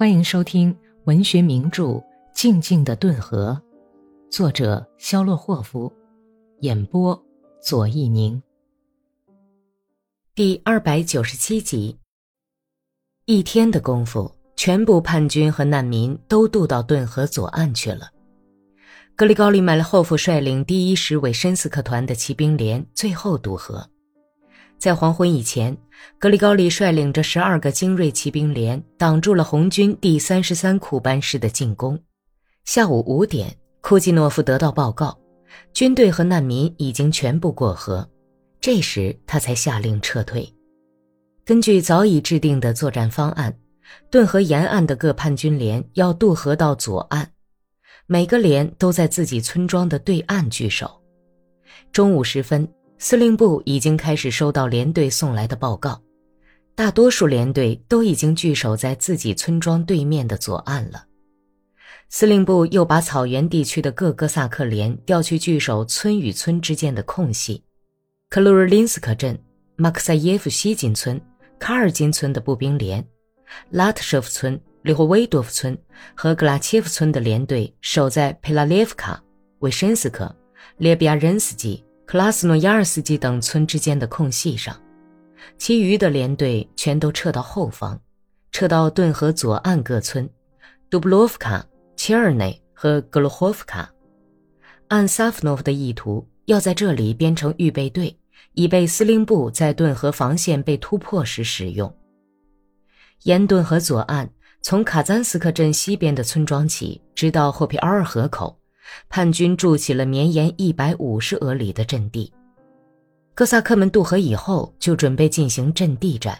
欢迎收听文学名著《静静的顿河》，作者肖洛霍夫，演播左一宁。第二百九十七集。一天的功夫，全部叛军和难民都渡到顿河左岸去了。格里高利·麦勒霍夫率领第一师韦申斯克团的骑兵连最后渡河。在黄昏以前，格里高利率领着十二个精锐骑兵连挡住了红军第三十三库班师的进攻。下午五点，库季诺夫得到报告，军队和难民已经全部过河。这时，他才下令撤退。根据早已制定的作战方案，顿河沿岸的各叛军连要渡河到左岸，每个连都在自己村庄的对岸据守。中午时分。司令部已经开始收到连队送来的报告，大多数连队都已经据守在自己村庄对面的左岸了。司令部又把草原地区的各哥萨克连调去据守村与村之间的空隙。克鲁尔林斯克镇、马克塞耶夫西金村、卡尔金村的步兵连、拉特舍夫村、里霍维多夫村和格拉切夫村的连队守在佩拉列夫卡、维申斯克、列比亚任斯基。克拉斯诺亚尔斯基等村之间的空隙上，其余的连队全都撤到后方，撤到顿河左岸各村，杜布洛夫卡、切尔内和格罗霍夫卡。按萨夫诺夫的意图，要在这里编成预备队，以备司令部在顿河防线被突破时使用。沿顿河左岸，从卡赞斯克镇西边的村庄起，直到霍皮奥尔河口。叛军筑起了绵延一百五十俄里的阵地。哥萨克们渡河以后，就准备进行阵地战，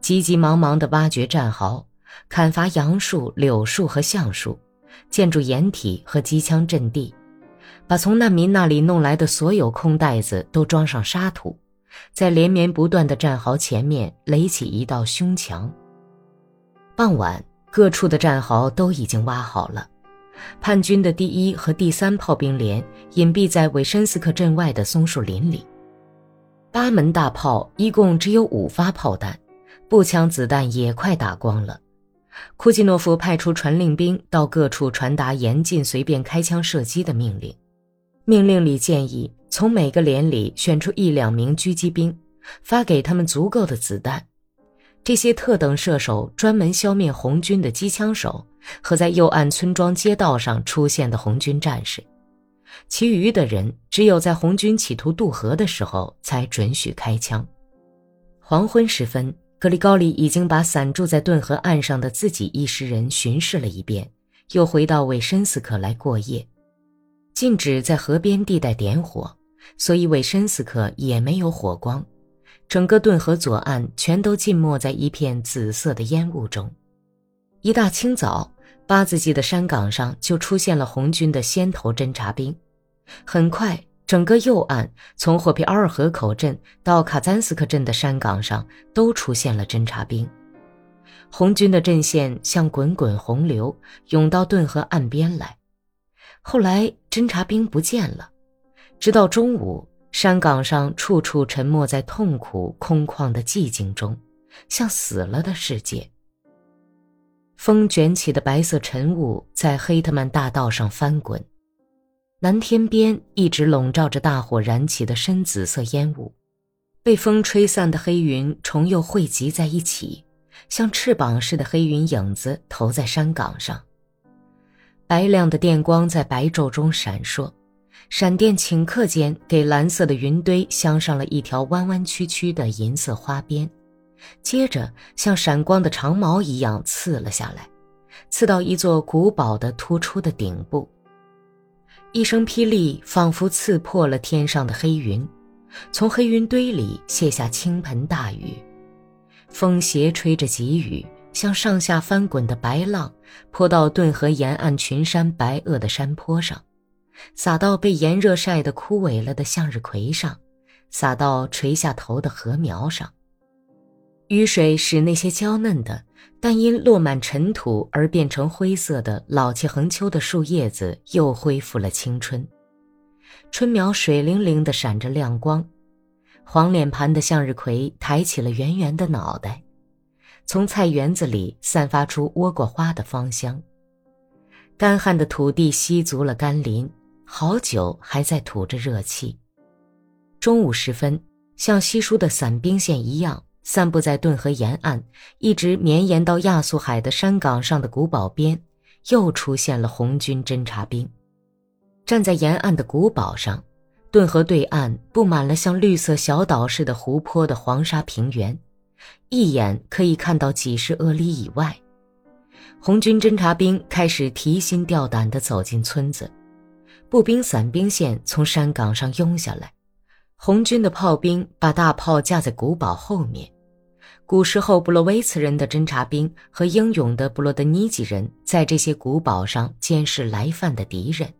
急急忙忙地挖掘战壕，砍伐杨树、柳树和橡树，建筑掩体和机枪阵地，把从难民那里弄来的所有空袋子都装上沙土，在连绵不断的战壕前面垒起一道胸墙。傍晚，各处的战壕都已经挖好了。叛军的第一和第三炮兵连隐蔽在维申斯克镇外的松树林里。八门大炮一共只有五发炮弹，步枪子弹也快打光了。库季诺夫派出传令兵到各处传达严禁随便开枪射击的命令。命令里建议从每个连里选出一两名狙击兵，发给他们足够的子弹。这些特等射手专门消灭红军的机枪手。和在右岸村庄街道上出现的红军战士，其余的人只有在红军企图渡河的时候才准许开枪。黄昏时分，格里高利已经把散住在顿河岸上的自己一师人巡视了一遍，又回到韦申斯克来过夜。禁止在河边地带点火，所以韦申斯克也没有火光，整个顿河左岸全都浸没在一片紫色的烟雾中。一大清早。八字记的山岗上就出现了红军的先头侦察兵，很快，整个右岸从霍皮奥尔河口镇到卡赞斯克镇的山岗上都出现了侦察兵。红军的阵线像滚滚洪流涌到顿河岸边来。后来侦察兵不见了，直到中午，山岗上处处沉没在痛苦空旷的寂静中，像死了的世界。风卷起的白色尘雾在黑特曼大道上翻滚，南天边一直笼罩着大火燃起的深紫色烟雾，被风吹散的黑云重又汇集在一起，像翅膀似的黑云影子投在山岗上。白亮的电光在白昼中闪烁，闪电顷刻间给蓝色的云堆镶上了一条弯弯曲曲的银色花边。接着，像闪光的长矛一样刺了下来，刺到一座古堡的突出的顶部。一声霹雳仿佛刺破了天上的黑云，从黑云堆里泻下倾盆大雨，风斜吹着急雨，像上下翻滚的白浪，泼到顿河沿岸群山白垩的山坡上，洒到被炎热晒得枯萎了的向日葵上，洒到垂下头的禾苗上。雨水使那些娇嫩的，但因落满尘土而变成灰色的老气横秋的树叶子又恢复了青春。春苗水灵灵的闪着亮光，黄脸盘的向日葵抬起了圆圆的脑袋。从菜园子里散发出倭瓜花的芳香。干旱的土地吸足了甘霖，好久还在吐着热气。中午时分，像稀疏的散兵线一样，散布在顿河沿岸，一直绵延到亚速海的山岗上的古堡边，又出现了红军侦察兵。站在沿岸的古堡上，顿河对岸布满了像绿色小岛似的湖泊的黄沙平原，一眼可以看到几十俄里以外。红军侦察兵开始提心吊胆地走进村子，步兵散兵线从山岗上拥下来。红军的炮兵把大炮架在古堡后面，古时候布洛维茨人的侦察兵和英勇的布洛德尼基人在这些古堡上监视来犯的敌人。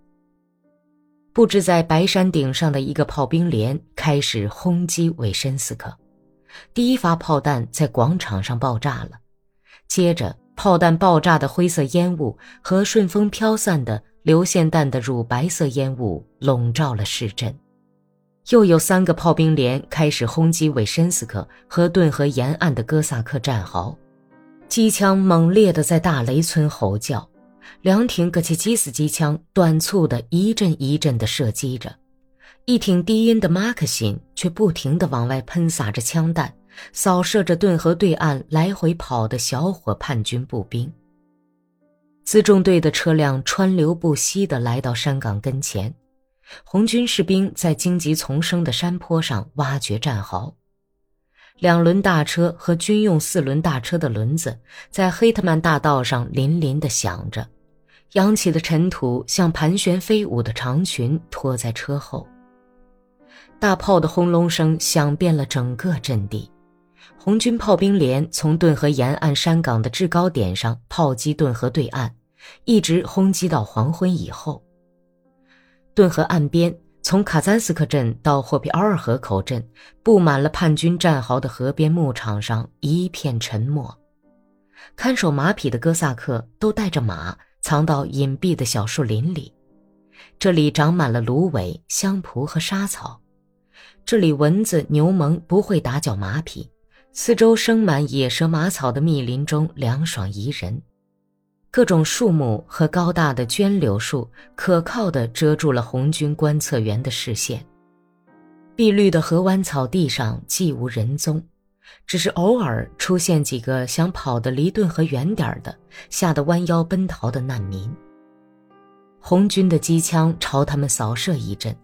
布置在白山顶上的一个炮兵连开始轰击韦申斯克，第一发炮弹在广场上爆炸了，接着炮弹爆炸的灰色烟雾和顺风飘散的流线弹的乳白色烟雾笼罩了市镇。又有三个炮兵连开始轰击韦申斯克和顿河沿岸的哥萨克战壕，机枪猛烈地在大雷村吼叫，两挺格切基斯机枪短促地一阵一阵地射击着，一挺低音的马克沁却不停地往外喷洒着枪弹，扫射着顿河对岸来回跑的小伙叛军步兵。辎重队的车辆川流不息地来到山岗跟前。红军士兵在荆棘丛生的山坡上挖掘战壕，两轮大车和军用四轮大车的轮子在黑特曼大道上林林地响着，扬起的尘土像盘旋飞舞的长裙拖在车后。大炮的轰隆声响遍了整个阵地，红军炮兵连从顿河沿岸山岗的制高点上炮击顿河对岸，一直轰击到黄昏以后。顿河岸边，从卡赞斯克镇到霍皮奥尔河口镇，布满了叛军战壕的河边牧场上一片沉默。看守马匹的哥萨克都带着马藏到隐蔽的小树林里，这里长满了芦苇、香蒲和沙草。这里蚊子、牛虻不会打搅马匹，四周生满野蛇马草的密林中凉爽宜人。各种树木和高大的绢柳树可靠地遮住了红军观测员的视线。碧绿的河湾草地上既无人踪，只是偶尔出现几个想跑得离顿河远点的、吓得弯腰奔逃的难民。红军的机枪朝他们扫射一阵，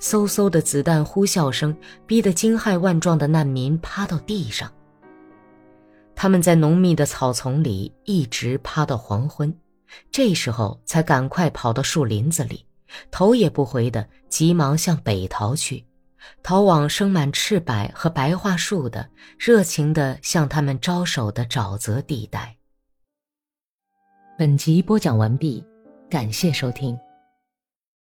嗖嗖的子弹呼啸声逼得惊骇万状的难民趴到地上。他们在浓密的草丛里一直趴到黄昏，这时候才赶快跑到树林子里，头也不回的急忙向北逃去，逃往生满赤柏和白桦树的、热情的向他们招手的沼泽地带。本集播讲完毕，感谢收听。